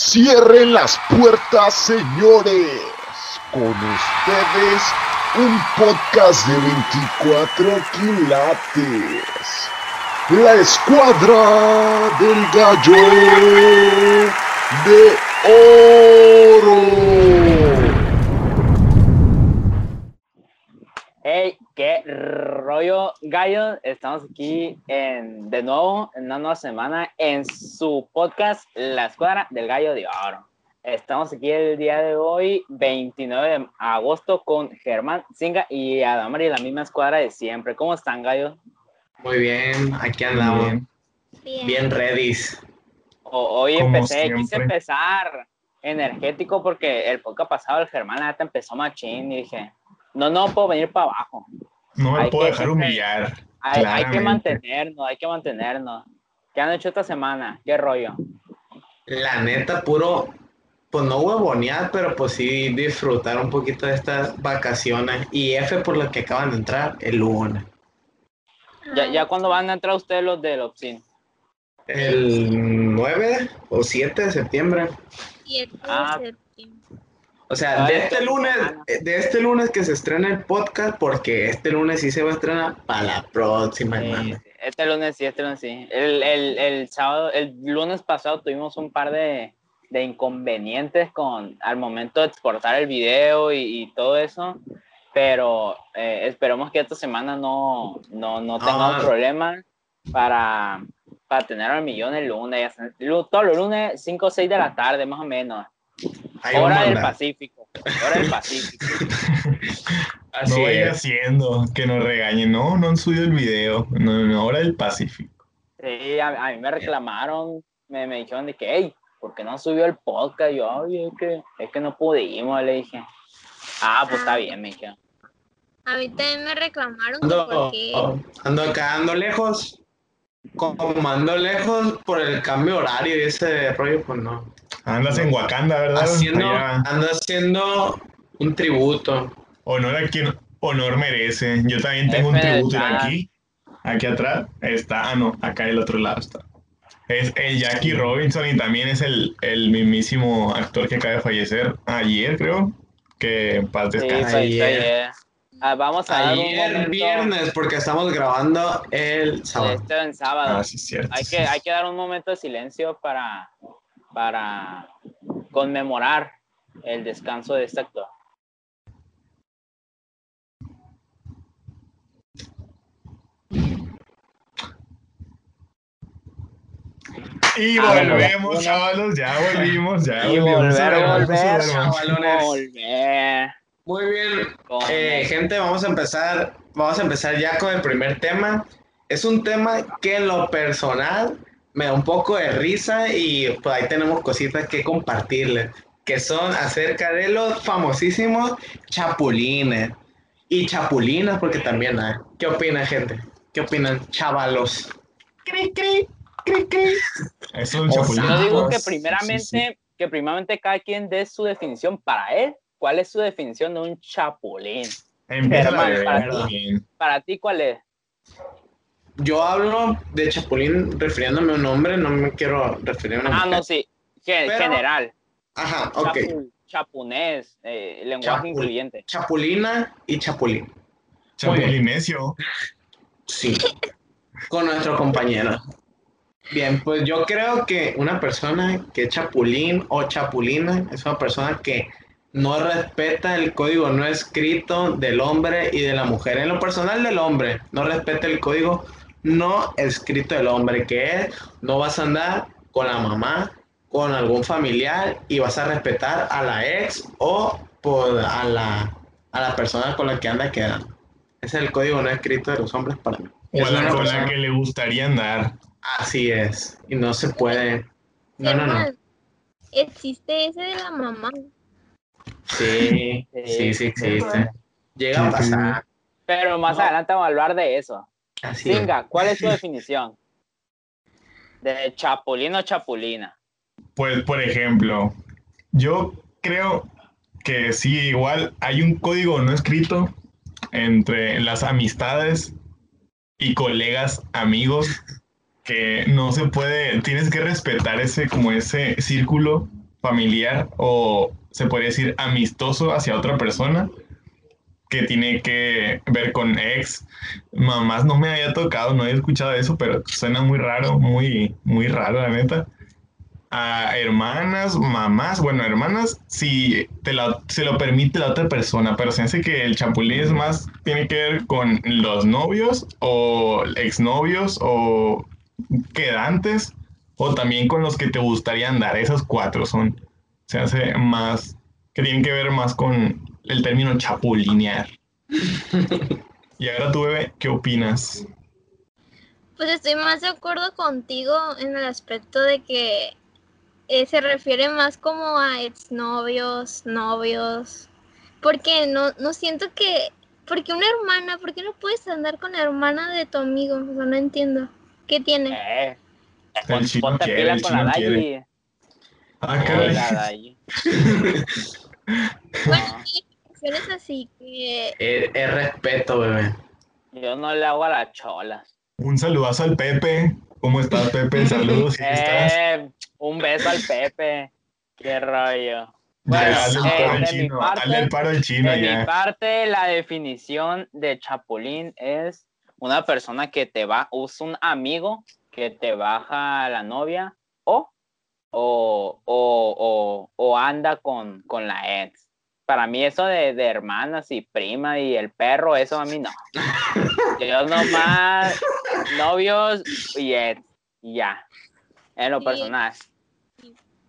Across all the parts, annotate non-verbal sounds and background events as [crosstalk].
Cierren las puertas, señores. Con ustedes, un podcast de 24 quilates. La escuadra del gallo de oro. Hey, qué rollo, gallo. Estamos aquí en, de nuevo en una nueva semana en su podcast La Escuadra del Gallo de Oro. Estamos aquí el día de hoy, 29 de agosto, con Germán Singa y Adamari, la misma escuadra de siempre. ¿Cómo están, gallo? Muy bien, aquí andamos. Bien, bien ready. Hoy empecé, quise empezar energético porque el podcast pasado el Germán la empezó machín y dije, no, no puedo venir para abajo. No me puedo dejar humillar. Hay, que mantenernos, hay que mantenernos. ¿Qué han hecho esta semana? ¿Qué rollo? La neta, puro, pues no huevonear, pero pues sí disfrutar un poquito de estas vacaciones. Y F por lo que acaban de entrar, el lunes. ¿Ya, ya cuándo van a entrar ustedes los del OPSIN? El 9 o 7 de septiembre. 7 de ah, septiembre. O sea, de este lunes, de este lunes que se estrena el podcast, porque este lunes sí se va a estrenar para la próxima semana. este lunes sí, este lunes sí. El, el, el, sábado, el lunes pasado tuvimos un par de, de inconvenientes con al momento de exportar el video y, y todo eso, pero eh, esperemos que esta semana no, no, no tengamos ah. problemas para, para tener al millón el lunes. Todos los lunes, 5 o 6 de la tarde, más o menos hora del Pacífico. Hora del Pacífico. [laughs] Así no vaya haciendo que nos regañen. No, no han subido el video. No, no, hora del Pacífico. Sí, a, mí me reclamaron. Me, me, dijeron de que, hey, ¿por qué no subió el podcast? Yo, ay, es que, es que no pudimos. Le dije, ah, pues está bien, me dijeron. A mí también me reclamaron ando, porque... ando acá, ando lejos. Como ando lejos por el cambio horario y ese rollo, pues no. Andas en Wakanda, ¿verdad? Haciendo, ando haciendo un tributo. Honor a quien honor merece. Yo también tengo un tributo aquí. Aquí atrás está. Ah, no, acá del otro lado está. Es el Jackie Robinson y también es el, el mismísimo actor que acaba de fallecer ayer, creo. Que paz descanse. ayer. Ah, vamos a ayer viernes, porque estamos grabando el sábado. Este en sábado. Ah, sí, cierto. Hay, que, hay que dar un momento de silencio para, para conmemorar el descanso de este actor. Y volvemos, chavalos, ya volvimos, ya volvimos. Volver, volver, Muy bien, eh, gente, vamos a empezar, vamos a empezar ya con el primer tema. Es un tema que en lo personal me da un poco de risa y pues ahí tenemos cositas que compartirles, que son acerca de los famosísimos chapulines y chapulinas, porque también hay. ¿Qué opinan, gente? ¿Qué opinan, chavalos? Cri, cri, cri, cri. Es un chapulín. Yo digo que primeramente, que primeramente cada quien dé su definición para él. ¿Cuál es su definición de un chapulín? para, ti, para ti, ¿cuál es? Yo hablo de Chapulín refiriéndome a un nombre, no me quiero referir a una Ah, no, sí, general. Ajá, ok. chapunés, eh, lenguaje incluyente. Chapulina y Chapulín. Chapulinesio. Sí, con nuestro compañero. Bien, pues yo creo que una persona que es chapulín o chapulina es una persona que no respeta el código no escrito del hombre y de la mujer. En lo personal del hombre, no respeta el código no escrito del hombre, que es, no vas a andar con la mamá, con algún familiar y vas a respetar a la ex o por, a, la, a la persona con la que anda quedando. Ese es el código no escrito de los hombres para mí. O a la con la que le gustaría andar. Así es. Y no se puede. No, no, no. Existe ese de la mamá. Sí, [laughs] sí, sí existe. Llega a pasar. Pero más adelante vamos a hablar de eso. Venga, ¿cuál es tu [laughs] definición? De chapulín o chapulina. Pues, por ejemplo, yo creo que sí, igual hay un código no escrito entre las amistades y colegas, amigos, que no se puede, tienes que respetar ese, como ese círculo familiar o se podría decir amistoso hacia otra persona que tiene que ver con ex. Mamás no me había tocado, no he escuchado eso, pero suena muy raro, muy, muy raro, la neta. A hermanas, mamás, bueno, hermanas, si te lo, se lo permite la otra persona, pero se hace que el chapulín es más, tiene que ver con los novios o exnovios o quedantes o también con los que te gustaría andar. Esos cuatro son, se hace más, que tienen que ver más con el término chapulinear. [laughs] y ahora tú, bebé, ¿qué opinas? Pues estoy más de acuerdo contigo en el aspecto de que eh, se refiere más como a exnovios, novios, porque no, no siento que, porque una hermana, ¿por qué no puedes andar con la hermana de tu amigo? O sea, no entiendo. ¿Qué tiene? Eh, El chino ponte quiere, pila el chino quiere. Ah, Ay, caray. [laughs] Bueno, No, hay excepciones así que Es, es respeto, bebé. yo no le hago a las cholas. Un saludazo al Pepe. ¿Cómo estás, Pepe? Saludos, estás. Eh, un beso al Pepe. Qué rollo. Bueno, eh, paro al de mi chino, parte- el paro al chino De mi parte, la definición de chapulín es una persona que te va, es un amigo que te baja la novia o, o, o, o, o anda con, con la ex. Para mí eso de, de hermanas y prima y el perro, eso a mí no. [laughs] Yo nomás novios y ex, y ya, en lo personal.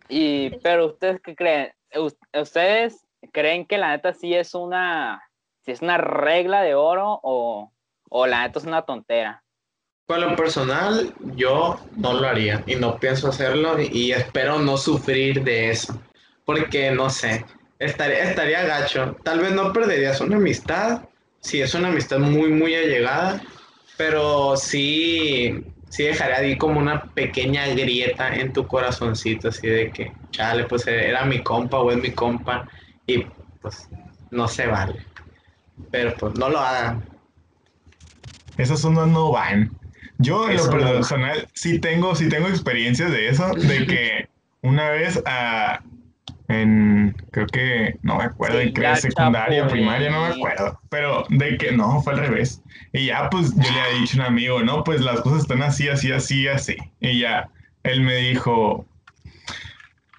Y, pero ustedes qué creen? Us- ¿Ustedes creen que la neta sí es una, sí es una regla de oro o, o la neta es una tontera? Con lo personal, yo no lo haría y no pienso hacerlo y, y espero no sufrir de eso. Porque no sé, estaría, estaría gacho. Tal vez no perderías una amistad, si es una amistad muy, muy allegada, pero sí, sí dejaría ahí como una pequeña grieta en tu corazoncito, así de que, chale, pues era mi compa o es mi compa y pues no se vale. Pero pues no lo hagan. Esas ondas no van. Yo en lo no personal sí tengo, sí tengo experiencias de eso, de que una vez ah, en, creo que, no me acuerdo, creo ya, secundaria, primaria, no me acuerdo, pero de que no, fue al revés. Y ya pues yo le había dicho a un amigo, no, pues las cosas están así, así, así, así. Y ya él me dijo,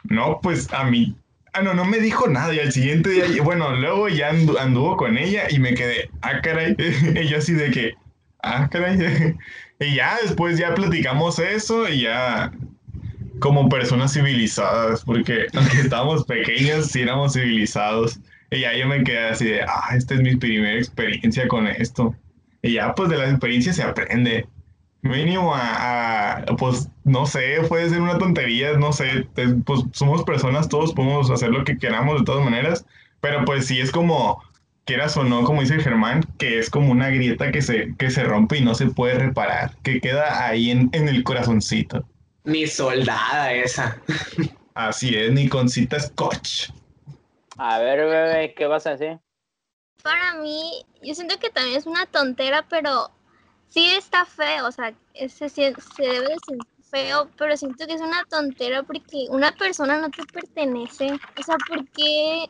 no, pues a mí, ah, no, no me dijo nada. Y al siguiente día, bueno, luego ya andu- anduvo con ella y me quedé, ah, caray. [laughs] Y yo así de que, ah, caray. [laughs] Y ya después ya platicamos eso y ya como personas civilizadas, porque [laughs] aunque estábamos pequeños, sí éramos civilizados. Y ya yo me quedé así de, ah, esta es mi primera experiencia con esto. Y ya pues de la experiencia se aprende. Mínimo a, a, pues no sé, puede ser una tontería, no sé, pues somos personas, todos podemos hacer lo que queramos de todas maneras, pero pues sí es como, quieras o no, como dice Germán, que es como una grieta que se, que se rompe y no se puede reparar, que queda ahí en, en el corazoncito. Ni soldada esa. Así es, ni con cita scotch. A ver, bebé, ¿qué vas a decir? para mí, yo siento que también es una tontera, pero sí está feo, o sea, sí- se debe de sentir feo, pero siento que es una tontera porque una persona no te pertenece, o sea, porque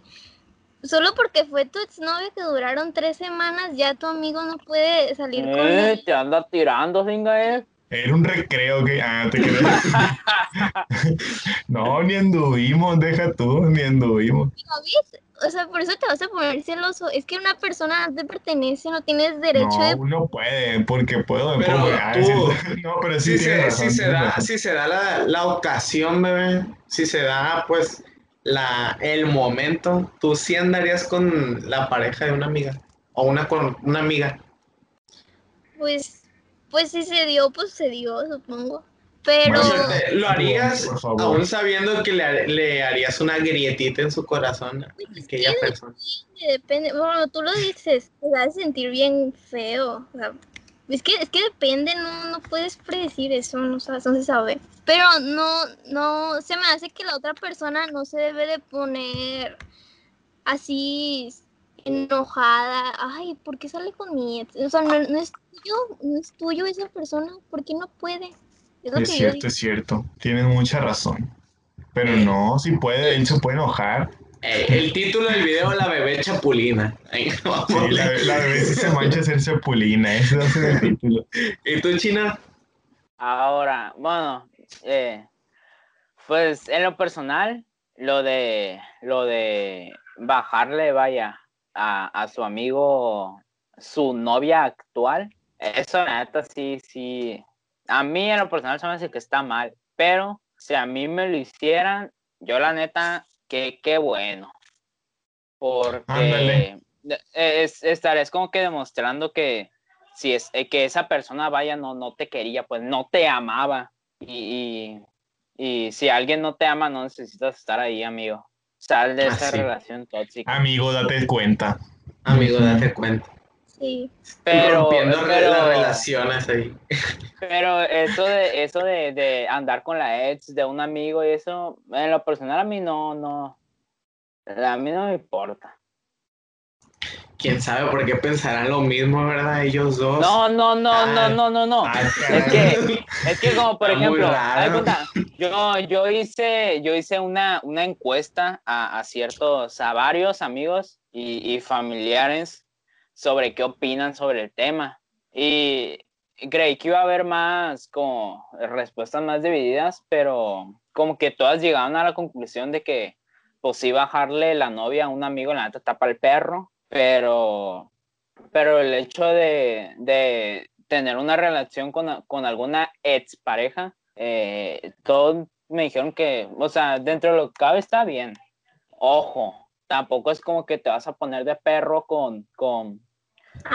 solo porque fue tu exnovio que duraron tres semanas, ya tu amigo no puede salir con Eh, él. te anda tirando, singa, eh. Era un recreo que, ah, te creas. [laughs] no, ni anduvimos, deja tú, ni anduvimos. O sea, por eso te vas a poner celoso. Es que una persona no te pertenece, no tienes derecho No, de... uno puede, porque puedo, Pero pongo- ah, tú- [laughs] no, pero sí, si se, razón, si se da, razón. si se da la, la ocasión, bebé, si se da pues la, el momento, tú sí andarías con la pareja de una amiga o una con una amiga. Pues, pues si se dio, pues se dio, supongo. Pero... O Bueno, sea, te- lo harías por favor. aún sabiendo que le, le harías una grietita en su corazón a Pues, aquella sí, persona. Depende, bueno, tú lo dices, te vas a sentir bien feo. o sea, es que, es que depende, no, no puedes predecir eso, no, sabes, no se sabe. Pero no, no, se me hace que la otra persona no se debe de poner así enojada. Ay, ¿por qué sale con mi ex? O sea, no, no es tuyo, no es tuyo esa persona, ¿por qué no puede? Es Es cierto, es cierto. Tienes mucha razón. Pero no, si puede, él se puede enojar. Eh, el título del video, La bebé chapulina. [laughs] Sí, la, bebé si se [laughs] mancha a ser chapulina, ese va a ser el título. ¿Y tú, China? Ahora, bueno, eh, pues en lo personal, lo de lo de bajarle, vaya, a, a su amigo, su novia actual, eso la neta sí, sí. A mí en lo personal se me hace que está mal, pero si a mí me lo hicieran, yo la neta, que qué bueno. Porque es, estarés como que demostrando que si es eh, que esa persona vaya no, no te quería, pues no te amaba. Y, y, y si alguien no te ama, no necesitas estar ahí, amigo. Sal de Ah, esa sí. relación tóxica. Amigo, date cuenta. Amigo, date cuenta. Sí. Pero, Rompiendo re- pero, las relaciones ahí. pero eso de eso de, de andar con la ex de un amigo y eso, en lo personal a mí no, no, a mí no me importa. Quién sabe por qué pensarán lo mismo, ¿verdad? Ellos dos. No, no, no, Ah. no, no, no, no. Ah, Es que, es que como por Está ejemplo, cuenta, yo, yo hice, yo hice una, una encuesta a, a ciertos, a varios amigos y, y familiares sobre qué opinan sobre el tema. Y creí que iba a haber más como respuestas más divididas, pero como que todas llegaron a la conclusión de que pues sí bajarle la novia a un amigo, la neta está el perro, pero pero el hecho de, de tener una relación con, con alguna expareja, eh, todos me dijeron que, o sea, dentro de lo que cabe está bien. Ojo, tampoco es como que te vas a poner de perro con, con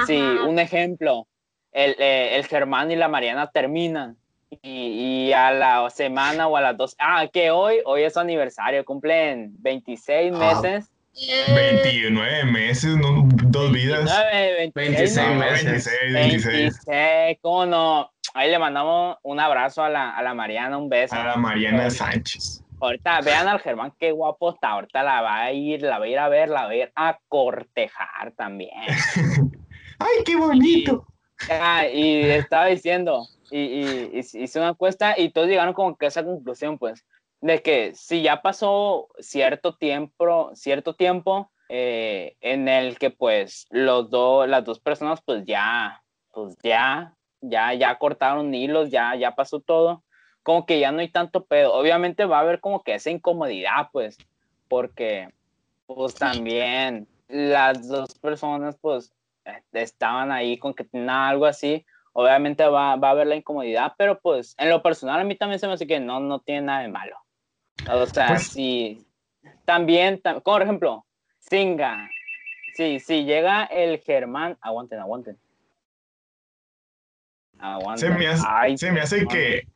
sí, Ajá. un ejemplo, el, eh, el Germán y la Mariana terminan. Y, y a la semana o a las dos, ah, que hoy, hoy es su aniversario, cumplen 26 Ah. meses. Eh, 29 meses, ¿no? dos vidas. 29, 26, 26 no, meses. 26, 26. 26, ¿cómo no? Ahí le mandamos un abrazo a la, a la Mariana, un beso. A la Mariana Sánchez. Ahorita vean al Germán, qué guapo está. Ahorita la va a ir, la va a ir a ver, la va a ir a cortejar también. [laughs] ¡Ay, qué bonito! Ah, y estaba diciendo, y, y- y hice una encuesta y todos llegaron como que a esa conclusión, pues, de que si ya pasó cierto tiempo, cierto tiempo eh, en el que pues los dos, las dos personas pues ya, pues ya, ya, ya cortaron hilos, ya, ya pasó todo, como que ya no hay tanto pedo. Obviamente va a haber como que esa incomodidad, pues, porque pues también las dos personas pues estaban ahí con que tenían algo así, obviamente va, va a haber la incomodidad, pero pues en lo personal a mí también se me hace que no, no tiene nada de malo. O sea, Pues- si también, tam- como por ejemplo, Singa, si, si llega el Germán, aguanten, aguanten. Aguanten. Se me hace, Ay, se me hace Germán. que,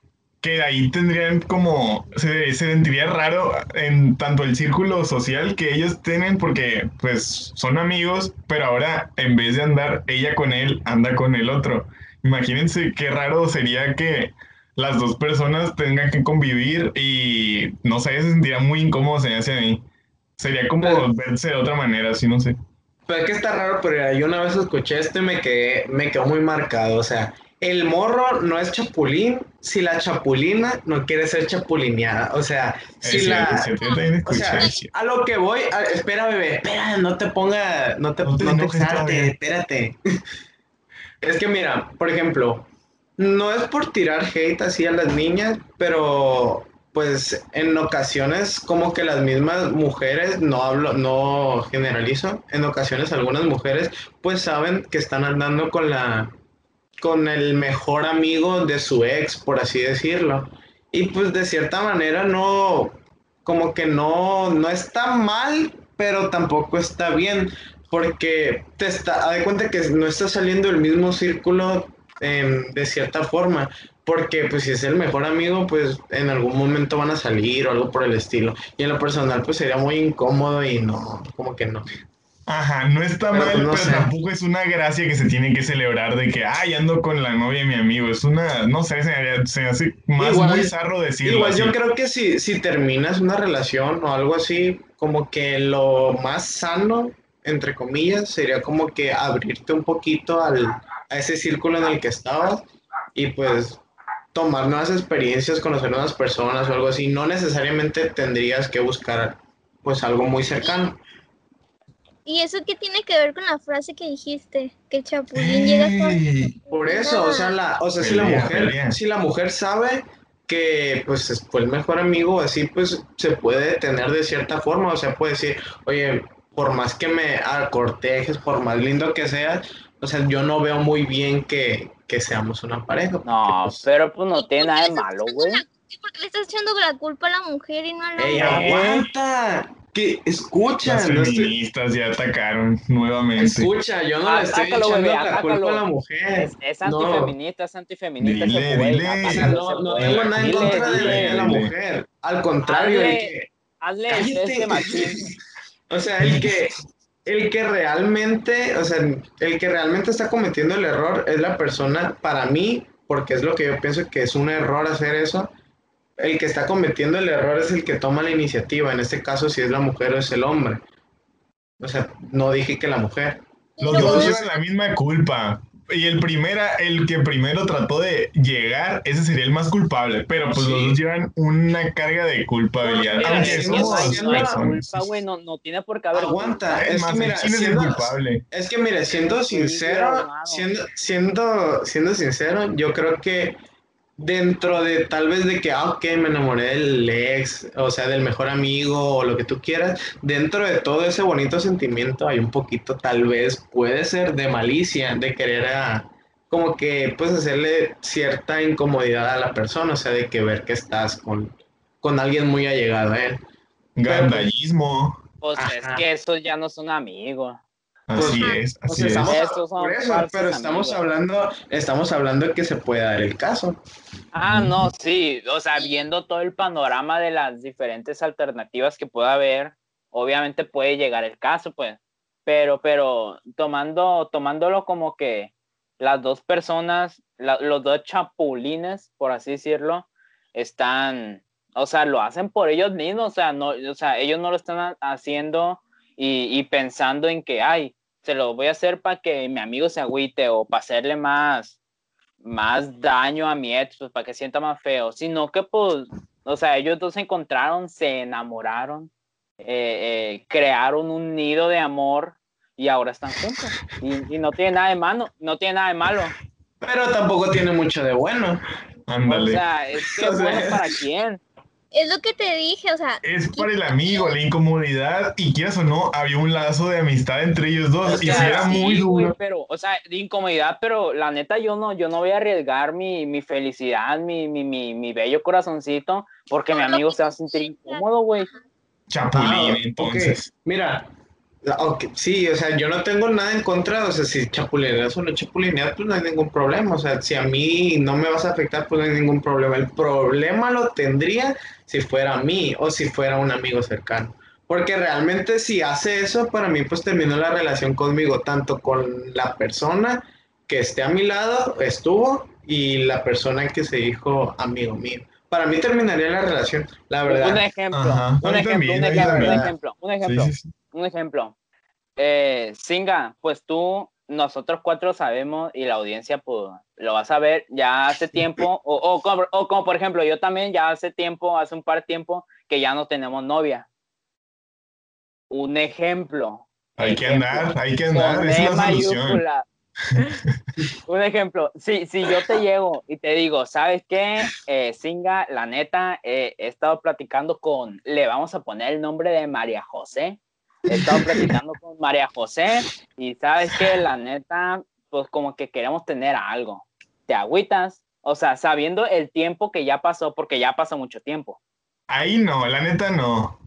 que ahí tendrían como, se, se sentiría raro en tanto el círculo social que ellos tienen porque pues son amigos, pero ahora en vez de andar ella con él, anda con el otro. Imagínense qué raro sería que las dos personas tengan que convivir y no sé, se sentiría muy incómodo, se me hace a mí. Sería como Pero- verse de otra manera, así no sé. Pero es que está raro, pero yo una vez escuché esto y me quedé, me quedó muy marcado. O sea, el morro no es chapulín si la chapulina no quiere ser chapulineada. O sea, si Es la. cierto, O sea, a lo que voy, a- espera, bebé, espera, no te ponga, no te, No te no te enojes exaltes, todavía. espérate. Es que mira, por ejemplo, no es por tirar hate así a las niñas, pero pues en ocasiones como que las mismas mujeres, no hablo, no generalizo, en ocasiones algunas mujeres pues saben que están andando con la con el mejor amigo de su ex, por así decirlo. Y pues de cierta manera no, como que no, no está mal, pero tampoco está bien, porque te está, de cuenta que no está saliendo el mismo círculo em, de cierta forma, porque pues si es el mejor amigo, pues en algún momento van a salir o algo por el estilo. Y en lo personal pues sería muy incómodo y no, como que no. Ajá, no está Pero, mal, no pero sé. tampoco es una gracia que se tiene que celebrar de que, ay, ando con la novia de mi amigo. Es una, no sé, se se hace más Igual- muy zarro decirlo Igual así. yo creo que si, si terminas una relación o algo así, como que lo más sano, entre comillas, sería como que abrirte un poquito al, a ese círculo en el que estabas y pues tomar nuevas experiencias, conocer nuevas personas o algo así, no necesariamente tendrías que buscar pues algo muy cercano. ¿Y eso qué tiene que ver con la frase que dijiste? Que el chapulín llega con... Por eso, o sea, la, o sea, si la mujer, pelea. si la mujer sabe que pues es- fue el mejor amigo, así pues se puede tener de cierta forma, o sea, puede decir, oye, por más que me acortejes, por más lindo que seas, o sea, yo no veo muy bien que, que seamos una pareja. porque, No, pues, pero pues no tiene ¿Por qué nada de malo, güey. la- ¿Por qué le estás echando la culpa a la mujer y no al ¡Ey, hombre? aguanta! Que escucha, Las no estoy- feministas ya atacaron nuevamente. escucha, yo no Ah, le estoy sácalo, echando bebé, la culpa a la mujer. Es, es No. antifeminista, es antifeminista Dile, dile. No, no tengo nada en Dile, contra de, dile, de la mujer. Al contrario, el Hazle- que, Hazle este [laughs] machismo. o sea, el que, el que realmente, o sea, el que realmente está cometiendo el error es la persona, para mí, porque es lo que yo pienso que es un error hacer eso. El que está cometiendo el error es el que toma la iniciativa. En este caso, si es la mujer o es el hombre. O sea, no dije que la mujer. Los dos llevan la misma culpa. Y el primera, el que primero trató de llegar, ese sería el más culpable. Pero pues Sí. los dos llevan una carga de culpabilidad. Mira, aunque es que somos no personas. culpa, güey, no, no tiene por qué haber Aguanta. Es Es más, que mira, es el siendo- culpable. Es que mire, siendo sincero, siendo, siendo, siendo sincero, yo creo que dentro de tal vez de que, ah, ok, me enamoré del ex, o sea, del mejor amigo o lo que tú quieras, dentro de todo ese bonito sentimiento hay un poquito, tal vez, puede ser de malicia, de querer a, como que, pues, hacerle cierta incomodidad a la persona, o sea, de que ver que estás con, con alguien muy allegado a él. Gandallismo. Pues es Ajá. que esos ya no son amigos. Así Pues, es, así es. estamos, por eso, pero estamos amigos. hablando, estamos hablando de que se puede dar el caso. Ah, no, sí, o sea, viendo todo el panorama de las diferentes alternativas que pueda haber, obviamente puede llegar el caso, pues, pero, pero tomando, tomándolo como que las dos personas, la- los dos chapulines, por así decirlo, están, o sea, lo hacen por ellos mismos, o sea, no, o sea, ellos no lo están ha- haciendo y, y pensando en que, ay, se lo voy a hacer para que mi amigo se agüite o para hacerle más, más daño a mi ex, pues para que sienta más feo, sino que pues, o sea, ellos dos se encontraron, se enamoraron, eh, eh, crearon un nido de amor y ahora están juntos. Y, y no tiene nada de malo, no tiene nada de malo. Pero tampoco tiene mucho de bueno. O Ándale. sea, es que [laughs] O sea, bueno para quién. Es lo que te dije, o sea, Es para el amigo, la incomodidad, y quieras o no, había un lazo de amistad entre ellos dos, O y si era sí, muy güey, duro. pero, o sea, de incomodidad, pero la neta yo no, yo no voy a arriesgar mi, mi felicidad, mi, mi, mi, mi bello corazoncito, porque mi amigo se va a sentir incómodo, güey. Chapulín, Ah, entonces. Mira, sí, o sea, yo no tengo nada en contra, o sea, si chapulineas o no chapulineas, pues no hay ningún problema, o sea, si a mí no me vas a afectar, pues no hay ningún problema. El problema lo tendría si fuera a mí o si fuera un amigo cercano. Porque realmente si hace eso, para mí pues terminó la relación conmigo, tanto con la persona que esté a mi lado, estuvo, y la persona que se dijo amigo mío. Para mí terminaría la relación, la Un verdad. ejemplo, un ejemplo, un ejemplo, un ejemplo, un Sí, ejemplo, sí, sí. Un ejemplo. Eh, Singa, pues tú, nosotros cuatro sabemos y la audiencia pues lo va a saber ya hace tiempo, o, o, como, o como por ejemplo yo también ya hace tiempo, hace un par de tiempo que ya no tenemos novia. Un ejemplo. Hay que ejemplo, andar, hay que andar, E es la solución. mayúscula. [laughs] Un ejemplo, si, si yo te llego y te digo, ¿sabes qué? Eh, Singa, la neta, eh, he estado platicando con, le vamos a poner el nombre de María José. He estado platicando con María José y ¿sabes qué? La neta, pues como que queremos tener algo. ¿Te agüitas? O sea, sabiendo el tiempo que ya pasó, porque ya pasó mucho tiempo. Ahí no, la neta no.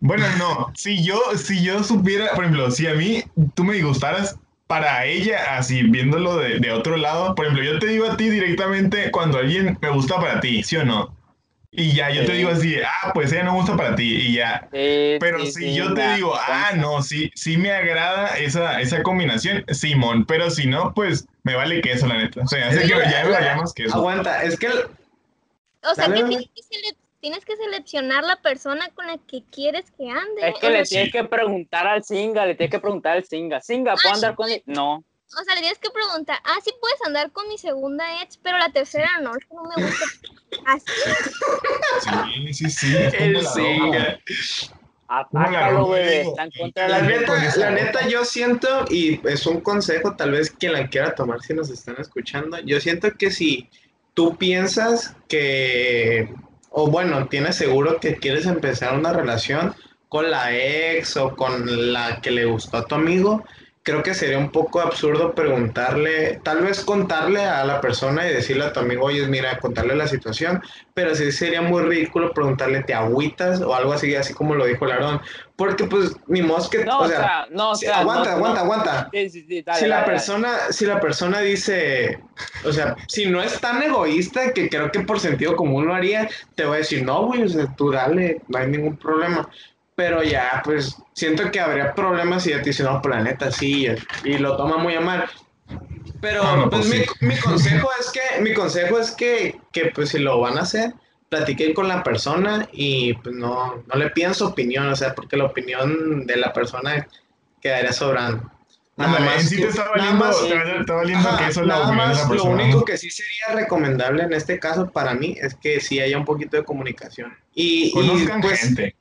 Bueno, no. Si yo, si yo supiera, por ejemplo, si a mí tú me gustaras para ella, así viéndolo de, de otro lado, por ejemplo, yo te digo a ti directamente cuando alguien me gusta para ti, ¿sí o no? Y ya, yo te digo así, ah, pues ella no gusta para ti, y ya. Sí, Pero sí, si sí, yo te digo, ah, no, sí, sí me agrada esa, esa combinación, Simón, pero si no, pues me vale queso, la neta. O sea, hace que ya me vaya más queso. Aguanta, es que el- o sea Dale, que dale. tienes que, sele- tienes que seleccionar la persona con la que quieres que ande. Es que le tienes que preguntar al Singa, le tienes que preguntar al Singa. Singa, ¿puedo andar con él? No. o sea, le tienes que preguntar, ah, sí puedes andar con mi segunda ex, pero la tercera no, es que no me gusta. Así. Sí, sí, sí. es como El. Atácalo, La la neta, la neta, yo siento, y es un consejo, tal vez quien la quiera tomar si nos están escuchando, yo siento que si tú piensas que, o bueno, tienes seguro que quieres empezar una relación con la ex o con la que le gustó a tu amigo, creo que sería un poco absurdo preguntarle, tal vez contarle a la persona y decirle a tu amigo, oye, mira, contarle la situación, pero sí sería muy ridículo preguntarle, ¿te agüitas? O algo así, así como lo dijo Larón. Porque pues, ni modo que, No, o sea, no, o sea, aguanta, no- aguanta, aguanta. Sí, sí, sí, dale, si la dale, dale. persona, si la persona dice, o sea, si no es tan egoísta que creo que por sentido común lo haría, te voy a decir, no, güey, o sea, tú dale, no hay ningún problema. Pero ya, pues, siento que habría problemas si ya te dice, no, planeta, sí, y lo toma muy a mal. Pero, Ah, no, pues, pues mi, sí. mi consejo es que, mi consejo es que, que, pues, si lo van a hacer, platiquen con la persona y, pues, no, no le pidan su opinión, o sea, porque la opinión de la persona quedaría sobrando. Ándale, en sí te está nada valiendo, más- te te valiendo Ajá, que eso la nada de más, la lo único ¿no? que sí sería recomendable en este caso para mí es que sí haya un poquito de comunicación. Y, y, Conozcan pues, gente.